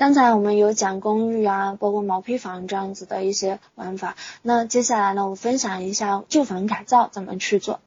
刚才我们有讲公寓啊，包括毛坯房这样子的一些玩法。那接下来呢，我分享一下旧房改造怎么去做。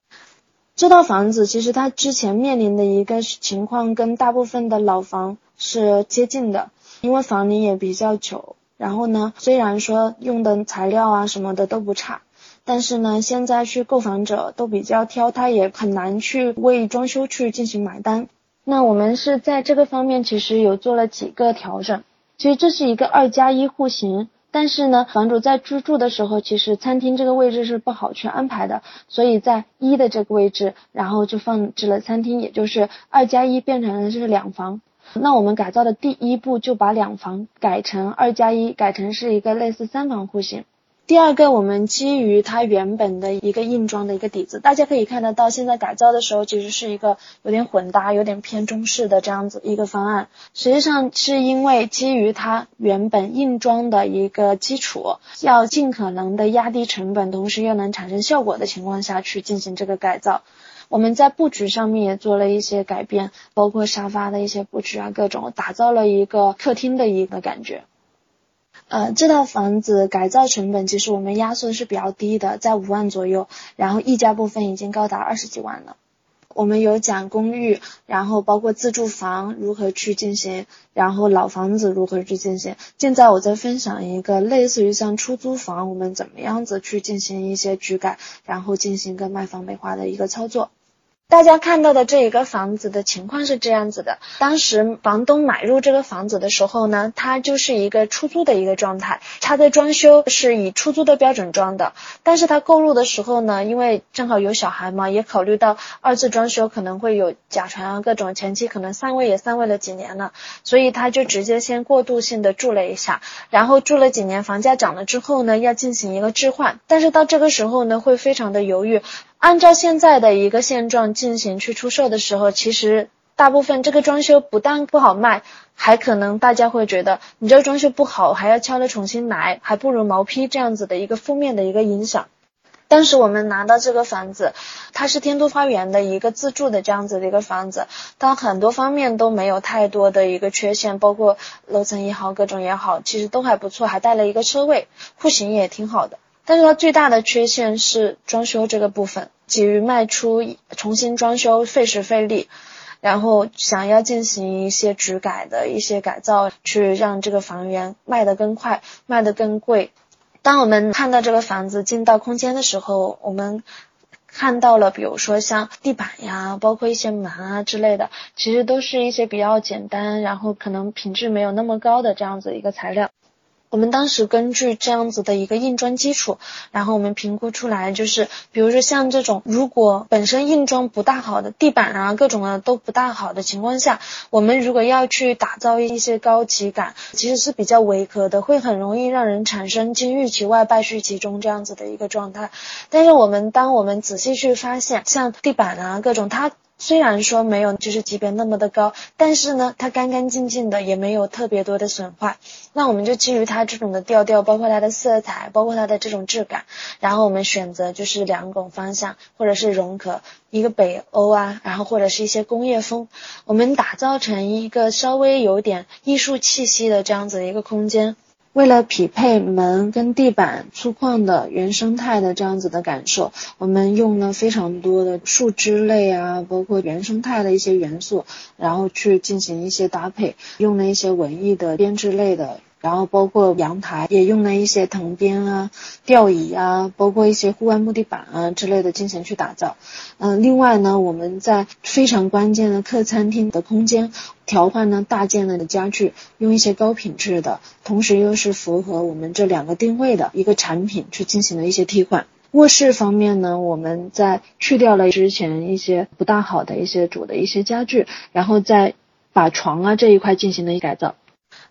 这套房子其实它之前面临的一个情况跟大部分的老房是接近的，因为房龄也比较久。然后呢，虽然说用的材料啊什么的都不差，但是呢，现在去购房者都比较挑，他也很难去为装修去进行买单。那我们是在这个方面其实有做了几个调整。其实这是一个二加一户型。但是呢，房主在居住的时候，其实餐厅这个位置是不好去安排的，所以在一的这个位置，然后就放置了餐厅，也就是二加一变成了就是两房。那我们改造的第一步就把两房改成二加一，改成是一个类似三房户型。第二个，我们基于它原本的一个硬装的一个底子，大家可以看得到，现在改造的时候其实是一个有点混搭、有点偏中式的这样子一个方案。实际上是因为基于它原本硬装的一个基础，要尽可能的压低成本，同时又能产生效果的情况下去进行这个改造。我们在布局上面也做了一些改变，包括沙发的一些布局啊，各种打造了一个客厅的一个感觉。呃，这套房子改造成本其实我们压缩是比较低的，在五万左右，然后溢价部分已经高达二十几万了。我们有讲公寓，然后包括自住房如何去进行，然后老房子如何去进行。现在我在分享一个类似于像出租房，我们怎么样子去进行一些局改，然后进行一个卖房美化的一个操作。大家看到的这一个房子的情况是这样子的，当时房东买入这个房子的时候呢，它就是一个出租的一个状态，它的装修是以出租的标准装的，但是他购入的时候呢，因为正好有小孩嘛，也考虑到二次装修可能会有甲醛啊各种，前期可能散位也散位了几年了，所以他就直接先过渡性的住了一下，然后住了几年，房价涨了之后呢，要进行一个置换，但是到这个时候呢，会非常的犹豫。按照现在的一个现状进行去出售的时候，其实大部分这个装修不但不好卖，还可能大家会觉得你这个装修不好，还要敲了重新来，还不如毛坯这样子的一个负面的一个影响。当时我们拿到这个房子，它是天都花园的一个自住的这样子的一个房子，它很多方面都没有太多的一个缺陷，包括楼层也好，各种也好，其实都还不错，还带了一个车位，户型也挺好的。但是它最大的缺陷是装修这个部分，急于卖出重新装修费时费力，然后想要进行一些局改的一些改造，去让这个房源卖得更快，卖得更贵。当我们看到这个房子进到空间的时候，我们看到了，比如说像地板呀，包括一些门啊之类的，其实都是一些比较简单，然后可能品质没有那么高的这样子一个材料。我们当时根据这样子的一个硬装基础，然后我们评估出来，就是比如说像这种，如果本身硬装不大好的地板啊，各种啊都不大好的情况下，我们如果要去打造一些高级感，其实是比较违和的，会很容易让人产生金玉其外败絮其中这样子的一个状态。但是我们当我们仔细去发现，像地板啊各种它。虽然说没有就是级别那么的高，但是呢，它干干净净的，也没有特别多的损坏。那我们就基于它这种的调调，包括它的色彩，包括它的这种质感，然后我们选择就是两种方向，或者是融合一个北欧啊，然后或者是一些工业风，我们打造成一个稍微有点艺术气息的这样子的一个空间。为了匹配门跟地板粗犷的原生态的这样子的感受，我们用了非常多的树枝类啊，包括原生态的一些元素，然后去进行一些搭配，用了一些文艺的编织类的。然后包括阳台也用了一些藤编啊、吊椅啊，包括一些户外木地板啊之类的进行去打造。嗯，另外呢，我们在非常关键的客餐厅的空间调换呢大件的家具，用一些高品质的，同时又是符合我们这两个定位的一个产品去进行了一些替换。卧室方面呢，我们在去掉了之前一些不大好的一些主的一些家具，然后再把床啊这一块进行了一改造。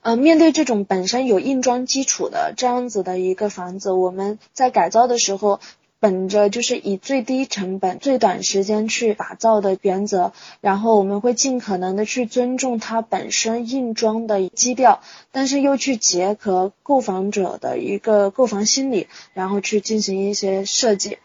呃，面对这种本身有硬装基础的这样子的一个房子，我们在改造的时候，本着就是以最低成本、最短时间去打造的原则，然后我们会尽可能的去尊重它本身硬装的基调，但是又去结合购房者的一个购房心理，然后去进行一些设计。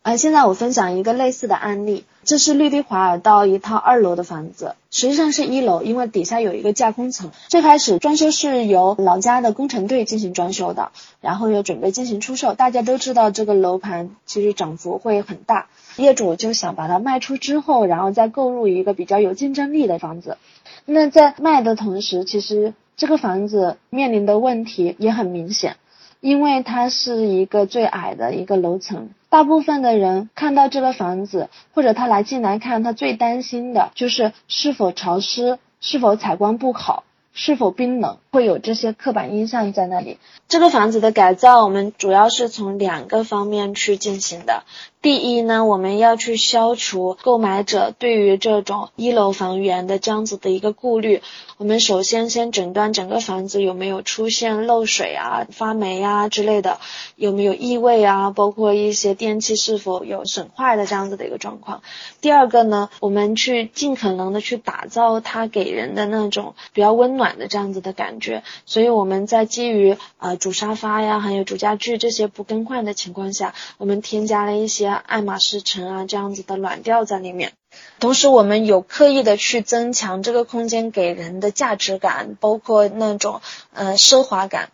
呃，现在我分享一个类似的案例，这是绿地华尔道一套二楼的房子，实际上是一楼，因为底下有一个架空层。最开始装修是由老家的工程队进行装修的，然后又准备进行出售。大家都知道这个楼盘其实涨幅会很大，业主就想把它卖出之后，然后再购入一个比较有竞争力的房子。那在卖的同时，其实这个房子面临的问题也很明显。因为它是一个最矮的一个楼层，大部分的人看到这个房子，或者他来进来看，他最担心的就是是否潮湿，是否采光不好。是否冰冷，会有这些刻板印象在那里。这个房子的改造，我们主要是从两个方面去进行的。第一呢，我们要去消除购买者对于这种一楼房源的这样子的一个顾虑。我们首先先诊断整个房子有没有出现漏水啊、发霉啊之类的，有没有异味啊，包括一些电器是否有损坏的这样子的一个状况。第二个呢，我们去尽可能的去打造它给人的那种比较温暖。的这样子的感觉，所以我们在基于呃主沙发呀，还有主家具这些不更换的情况下，我们添加了一些爱马仕橙啊这样子的暖调在里面，同时我们有刻意的去增强这个空间给人的价值感，包括那种呃奢华感。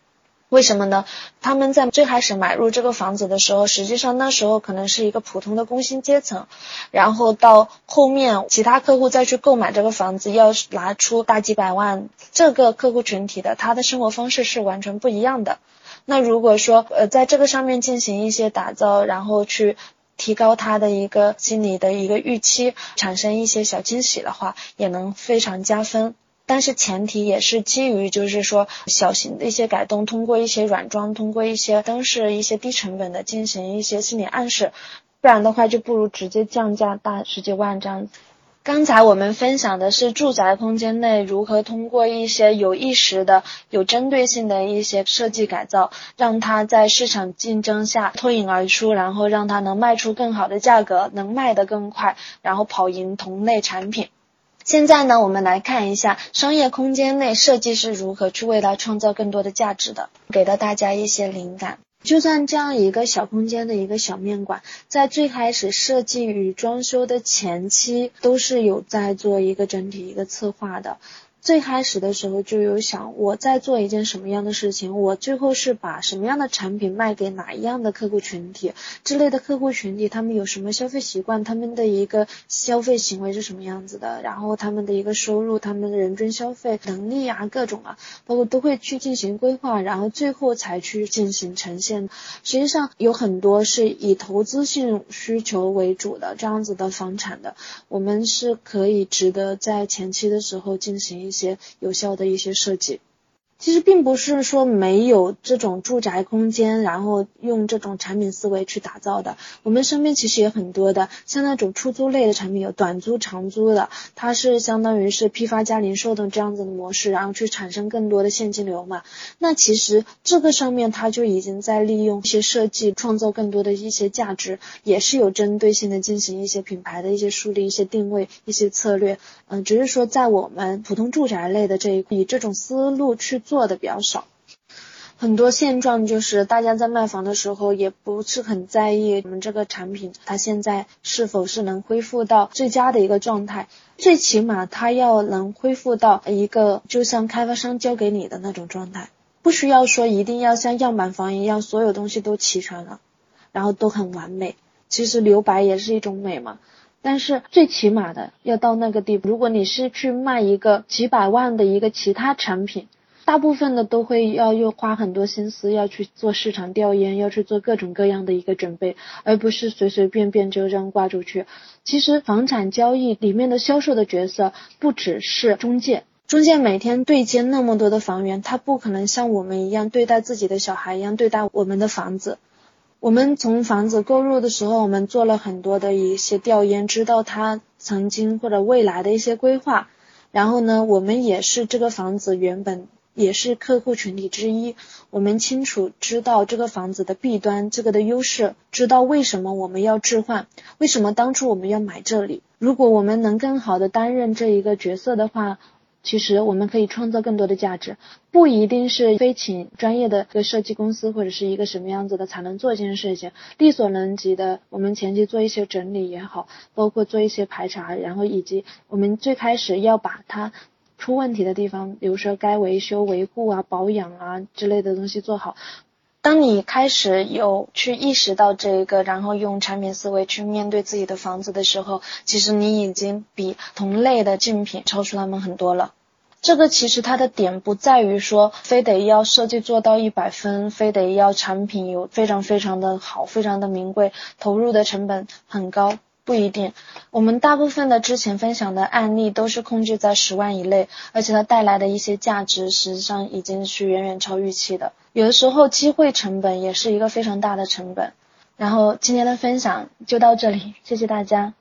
为什么呢？他们在最开始买入这个房子的时候，实际上那时候可能是一个普通的工薪阶层，然后到后面其他客户再去购买这个房子，要拿出大几百万，这个客户群体的他的生活方式是完全不一样的。那如果说呃在这个上面进行一些打造，然后去提高他的一个心理的一个预期，产生一些小惊喜的话，也能非常加分。但是前提也是基于，就是说小型的一些改动，通过一些软装，通过一些灯饰，一些低成本的进行一些心理暗示，不然的话就不如直接降价大十几万这样子。刚才我们分享的是住宅空间内如何通过一些有意识的、有针对性的一些设计改造，让它在市场竞争下脱颖而出，然后让它能卖出更好的价格，能卖得更快，然后跑赢同类产品。现在呢，我们来看一下商业空间内设计是如何去为它创造更多的价值的，给到大家一些灵感。就算这样一个小空间的一个小面馆，在最开始设计与装修的前期，都是有在做一个整体一个策划的。最开始的时候就有想我在做一件什么样的事情，我最后是把什么样的产品卖给哪一样的客户群体之类的客户群体，他们有什么消费习惯，他们的一个消费行为是什么样子的，然后他们的一个收入，他们的人均消费能力啊，各种啊，包括都会去进行规划，然后最后才去进行呈现。实际上有很多是以投资性需求为主的这样子的房产的，我们是可以值得在前期的时候进行一些。有效的一些设计。其实并不是说没有这种住宅空间，然后用这种产品思维去打造的。我们身边其实也很多的，像那种出租类的产品，有短租、长租的，它是相当于是批发加零售的这样子的模式，然后去产生更多的现金流嘛。那其实这个上面它就已经在利用一些设计，创造更多的一些价值，也是有针对性的进行一些品牌的一些树立、一些定位、一些策略。嗯，只是说在我们普通住宅类的这一以这种思路去。做的比较少，很多现状就是大家在卖房的时候也不是很在意我们这个产品它现在是否是能恢复到最佳的一个状态，最起码它要能恢复到一个就像开发商交给你的那种状态，不需要说一定要像样板房一样所有东西都齐全了，然后都很完美，其实留白也是一种美嘛，但是最起码的要到那个地步，如果你是去卖一个几百万的一个其他产品。大部分的都会要又花很多心思要去做市场调研，要去做各种各样的一个准备，而不是随随便便就这样挂出去。其实房产交易里面的销售的角色不只是中介，中介每天对接那么多的房源，他不可能像我们一样对待自己的小孩一样对待我们的房子。我们从房子购入的时候，我们做了很多的一些调研，知道他曾经或者未来的一些规划。然后呢，我们也是这个房子原本。也是客户群体之一，我们清楚知道这个房子的弊端，这个的优势，知道为什么我们要置换，为什么当初我们要买这里。如果我们能更好的担任这一个角色的话，其实我们可以创造更多的价值，不一定是非请专业的一个设计公司或者是一个什么样子的才能做这件事情，力所能及的，我们前期做一些整理也好，包括做一些排查，然后以及我们最开始要把它出问题的地方，比如说该维修维护啊、保养啊之类的东西做好。当你开始有去意识到这一个，然后用产品思维去面对自己的房子的时候，其实你已经比同类的竞品超出他们很多了。这个其实它的点不在于说非得要设计做到一百分，非得要产品有非常非常的好，非常的名贵，投入的成本很高。不一定，我们大部分的之前分享的案例都是控制在十万以内，而且它带来的一些价值实际上已经是远远超预期的。有的时候机会成本也是一个非常大的成本。然后今天的分享就到这里，谢谢大家。